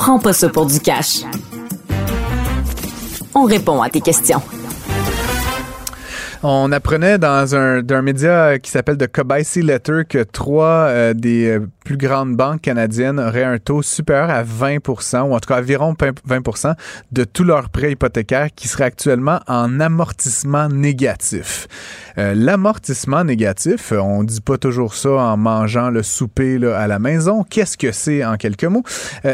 prends pas ça pour du cash. On répond à tes questions. On apprenait dans un, d'un média qui s'appelle The Cobice Letter que trois euh, des euh, plus grandes banques canadiennes auraient un taux supérieur à 20 ou en tout cas environ 20 de tous leurs prêts hypothécaires qui seraient actuellement en amortissement négatif. Euh, l'amortissement négatif, on dit pas toujours ça en mangeant le souper à la maison. Qu'est-ce que c'est en quelques mots?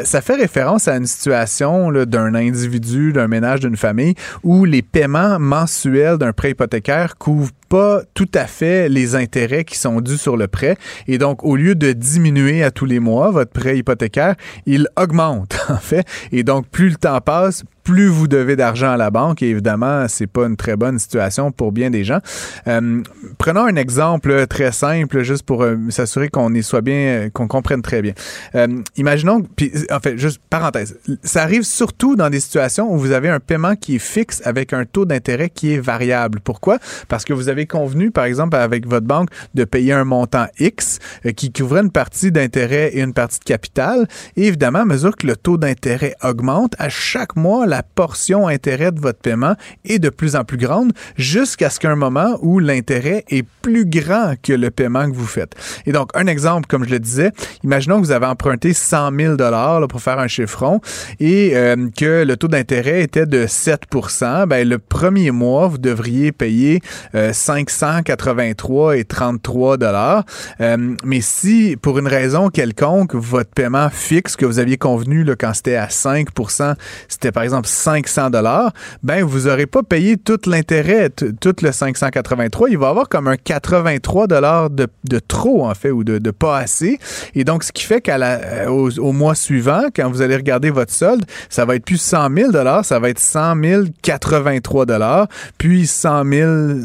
ça fait référence à une situation d'un individu, d'un ménage, d'une famille où les paiements mensuels d'un prêt hypothécaire couvre pas tout à fait les intérêts qui sont dus sur le prêt. Et donc, au lieu de diminuer à tous les mois votre prêt hypothécaire, il augmente, en fait. Et donc, plus le temps passe, plus vous devez d'argent à la banque. Et évidemment, c'est pas une très bonne situation pour bien des gens. Euh, prenons un exemple très simple, juste pour euh, s'assurer qu'on y soit bien, qu'on comprenne très bien. Euh, imaginons, puis en fait, juste parenthèse, ça arrive surtout dans des situations où vous avez un paiement qui est fixe avec un taux d'intérêt qui est variable. Pourquoi? Parce que vous avez convenu, par exemple, avec votre banque, de payer un montant X qui couvrait une partie d'intérêt et une partie de capital. Et évidemment, à mesure que le taux d'intérêt augmente, à chaque mois, la portion intérêt de votre paiement est de plus en plus grande jusqu'à ce qu'un moment où l'intérêt est plus grand que le paiement que vous faites. Et donc, un exemple, comme je le disais, imaginons que vous avez emprunté 100 000 dollars pour faire un chiffron et euh, que le taux d'intérêt était de 7% ben, le premier mois, vous devriez payer 583 euh, et 33 dollars. Euh, mais si, pour une raison quelconque, votre paiement fixe que vous aviez convenu là, quand c'était à 5% c'était par exemple 500 dollars, ben vous aurez pas payé tout l'intérêt, tout le 583. Il va y avoir comme un 83 dollars de, de, trop en fait ou de, de, pas assez. Et donc ce qui fait qu'à la, euh, au, mois suivant, quand vous allez regarder votre solde, ça va être plus 100 000 dollars, ça va être 100 083 dollars, puis 100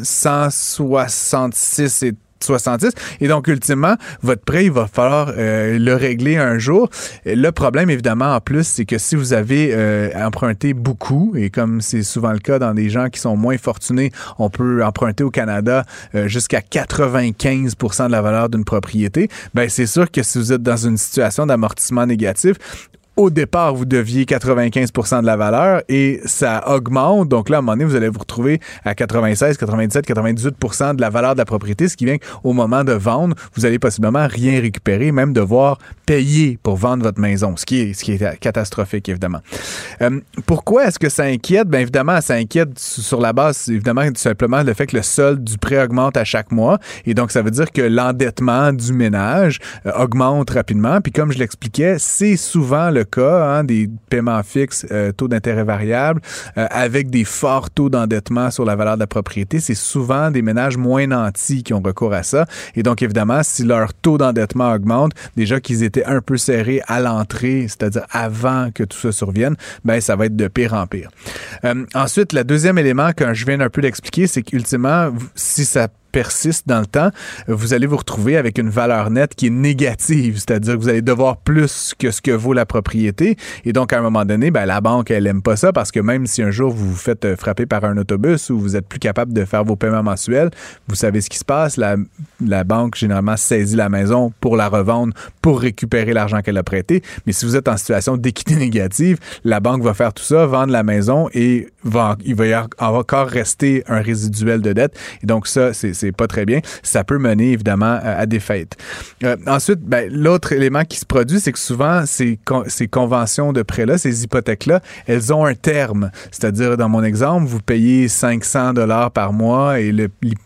166 et 70. Et donc, ultimement, votre prêt, il va falloir euh, le régler un jour. Le problème, évidemment, en plus, c'est que si vous avez euh, emprunté beaucoup, et comme c'est souvent le cas dans des gens qui sont moins fortunés, on peut emprunter au Canada euh, jusqu'à 95% de la valeur d'une propriété, ben c'est sûr que si vous êtes dans une situation d'amortissement négatif, au départ, vous deviez 95% de la valeur et ça augmente. Donc là, à un moment donné, vous allez vous retrouver à 96, 97, 98% de la valeur de la propriété, ce qui vient qu'au moment de vendre, vous allez possiblement rien récupérer, même devoir payer pour vendre votre maison, ce qui est, ce qui est catastrophique, évidemment. Euh, pourquoi est-ce que ça inquiète? Bien évidemment, ça inquiète sur la base, évidemment, simplement le fait que le solde du prêt augmente à chaque mois. Et donc, ça veut dire que l'endettement du ménage euh, augmente rapidement. Puis comme je l'expliquais, c'est souvent le cas, hein, des paiements fixes, euh, taux d'intérêt variable, euh, avec des forts taux d'endettement sur la valeur de la propriété. C'est souvent des ménages moins nantis qui ont recours à ça. Et donc, évidemment, si leur taux d'endettement augmente, déjà qu'ils étaient un peu serrés à l'entrée, c'est-à-dire avant que tout ça survienne, ben ça va être de pire en pire. Euh, ensuite, le deuxième élément que je viens un peu d'expliquer, c'est qu'ultimement, si ça persiste dans le temps, vous allez vous retrouver avec une valeur nette qui est négative, c'est-à-dire que vous allez devoir plus que ce que vaut la propriété. Et donc, à un moment donné, ben, la banque, elle aime pas ça parce que même si un jour vous vous faites euh, frapper par un autobus ou vous êtes plus capable de faire vos paiements mensuels, vous savez ce qui se passe. La, la banque, généralement, saisit la maison pour la revendre, pour récupérer l'argent qu'elle a prêté. Mais si vous êtes en situation d'équité négative, la banque va faire tout ça, vendre la maison et va, il va y avoir encore rester un résiduel de dette. Et donc, ça, c'est c'est pas très bien, ça peut mener évidemment à, des fêtes. Euh, ensuite, ben, l'autre élément qui se produit, c'est que souvent ces, ces conventions de prêt-là, ces hypothèques-là, elles ont un terme. C'est-à-dire, dans mon exemple, vous payez 500 dollars par mois et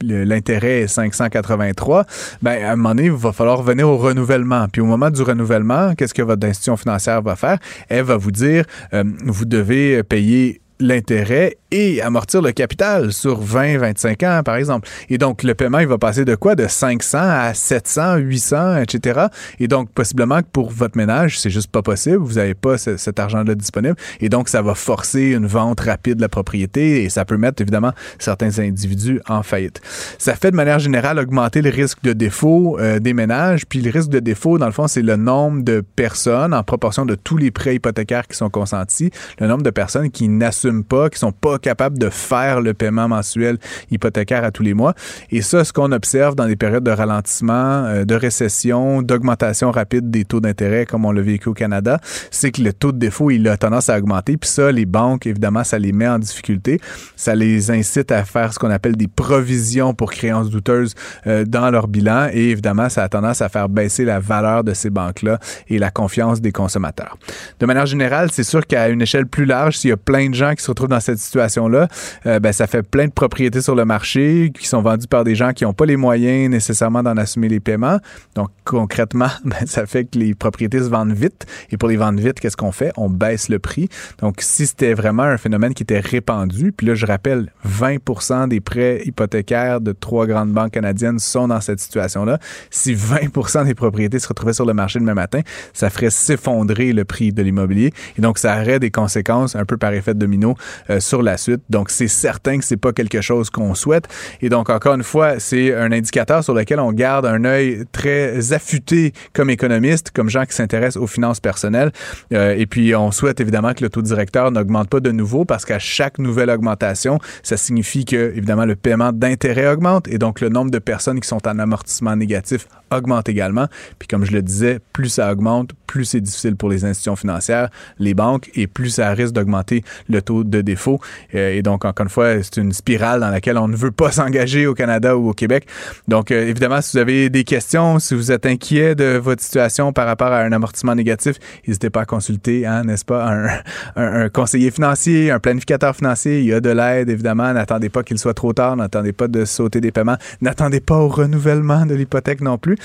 l'intérêt est 583. Ben, à un moment donné, il va falloir venir au renouvellement. Puis au moment du renouvellement, qu'est-ce que votre institution financière va faire? Elle va vous dire, euh, vous devez payer l'intérêt et amortir le capital sur 20, 25 ans, par exemple. Et donc, le paiement, il va passer de quoi? De 500 à 700, 800, etc. Et donc, possiblement que pour votre ménage, c'est juste pas possible. Vous n'avez pas cet argent-là disponible. Et donc, ça va forcer une vente rapide de la propriété et ça peut mettre, évidemment, certains individus en faillite. Ça fait, de manière générale, augmenter le risque de défaut euh, des ménages. Puis, le risque de défaut, dans le fond, c'est le nombre de personnes en proportion de tous les prêts hypothécaires qui sont consentis, le nombre de personnes qui n'assument pas, qui sont pas capable de faire le paiement mensuel hypothécaire à tous les mois. Et ça, ce qu'on observe dans des périodes de ralentissement, euh, de récession, d'augmentation rapide des taux d'intérêt, comme on l'a vécu au Canada, c'est que le taux de défaut, il a tendance à augmenter. Puis ça, les banques, évidemment, ça les met en difficulté. Ça les incite à faire ce qu'on appelle des provisions pour créances douteuses euh, dans leur bilan. Et évidemment, ça a tendance à faire baisser la valeur de ces banques-là et la confiance des consommateurs. De manière générale, c'est sûr qu'à une échelle plus large, s'il y a plein de gens qui se retrouvent dans cette situation-là, euh, ben, ça fait plein de propriétés sur le marché qui sont vendues par des gens qui n'ont pas les moyens nécessairement d'en assumer les paiements. Donc, concrètement, ben, ça fait que les propriétés se vendent vite. Et pour les vendre vite, qu'est-ce qu'on fait? On baisse le prix. Donc, si c'était vraiment un phénomène qui était répandu, puis là, je rappelle, 20% des prêts hypothécaires de trois grandes banques canadiennes sont dans cette situation-là. Si 20% des propriétés se retrouvaient sur le marché le même matin, ça ferait s'effondrer le prix de l'immobilier. Et donc, ça aurait des conséquences un peu par effet de domino euh, sur la suite. Donc, c'est certain que c'est pas quelque chose qu'on souhaite. Et donc, encore une fois, c'est un indicateur sur lequel on garde un œil très affûté comme économiste, comme gens qui s'intéressent aux finances personnelles. Euh, et puis, on souhaite évidemment que le taux directeur n'augmente pas de nouveau parce qu'à chaque nouvelle augmentation, ça signifie que, évidemment, le paiement d'intérêt augmente et donc le nombre de personnes qui sont en amortissement négatif augmente également. Puis comme je le disais, plus ça augmente, plus c'est difficile pour les institutions financières, les banques, et plus ça risque d'augmenter le taux de défaut. Euh, et donc, encore une fois, c'est une spirale dans laquelle on ne veut pas s'engager au Canada ou au Québec. Donc, euh, évidemment, si vous avez des questions, si vous êtes inquiet de votre situation par rapport à un amortissement négatif, n'hésitez pas à consulter, hein, n'est-ce pas, un, un, conseiller financier, un planificateur financier. Il y a de l'aide, évidemment. N'attendez pas qu'il soit trop tard. N'attendez pas de sauter des paiements. N'attendez pas au renouvellement de l'hypothèque non plus.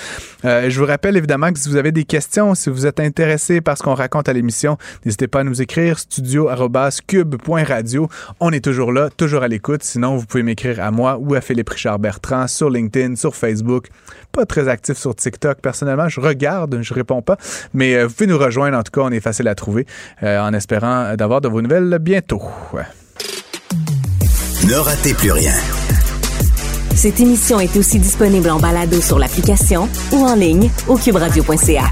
Euh, je vous rappelle évidemment que si vous avez des questions, si vous êtes intéressé par ce qu'on raconte à l'émission, n'hésitez pas à nous écrire studio@cube.radio. On est toujours là, toujours à l'écoute. Sinon, vous pouvez m'écrire à moi ou à Philippe Richard Bertrand sur LinkedIn, sur Facebook. Pas très actif sur TikTok personnellement, je regarde, je réponds pas, mais euh, vous pouvez nous rejoindre. En tout cas, on est facile à trouver euh, en espérant d'avoir de vos nouvelles bientôt. Ne ratez plus rien. Cette émission est aussi disponible en balado sur l'application ou en ligne au cuberadio.ca.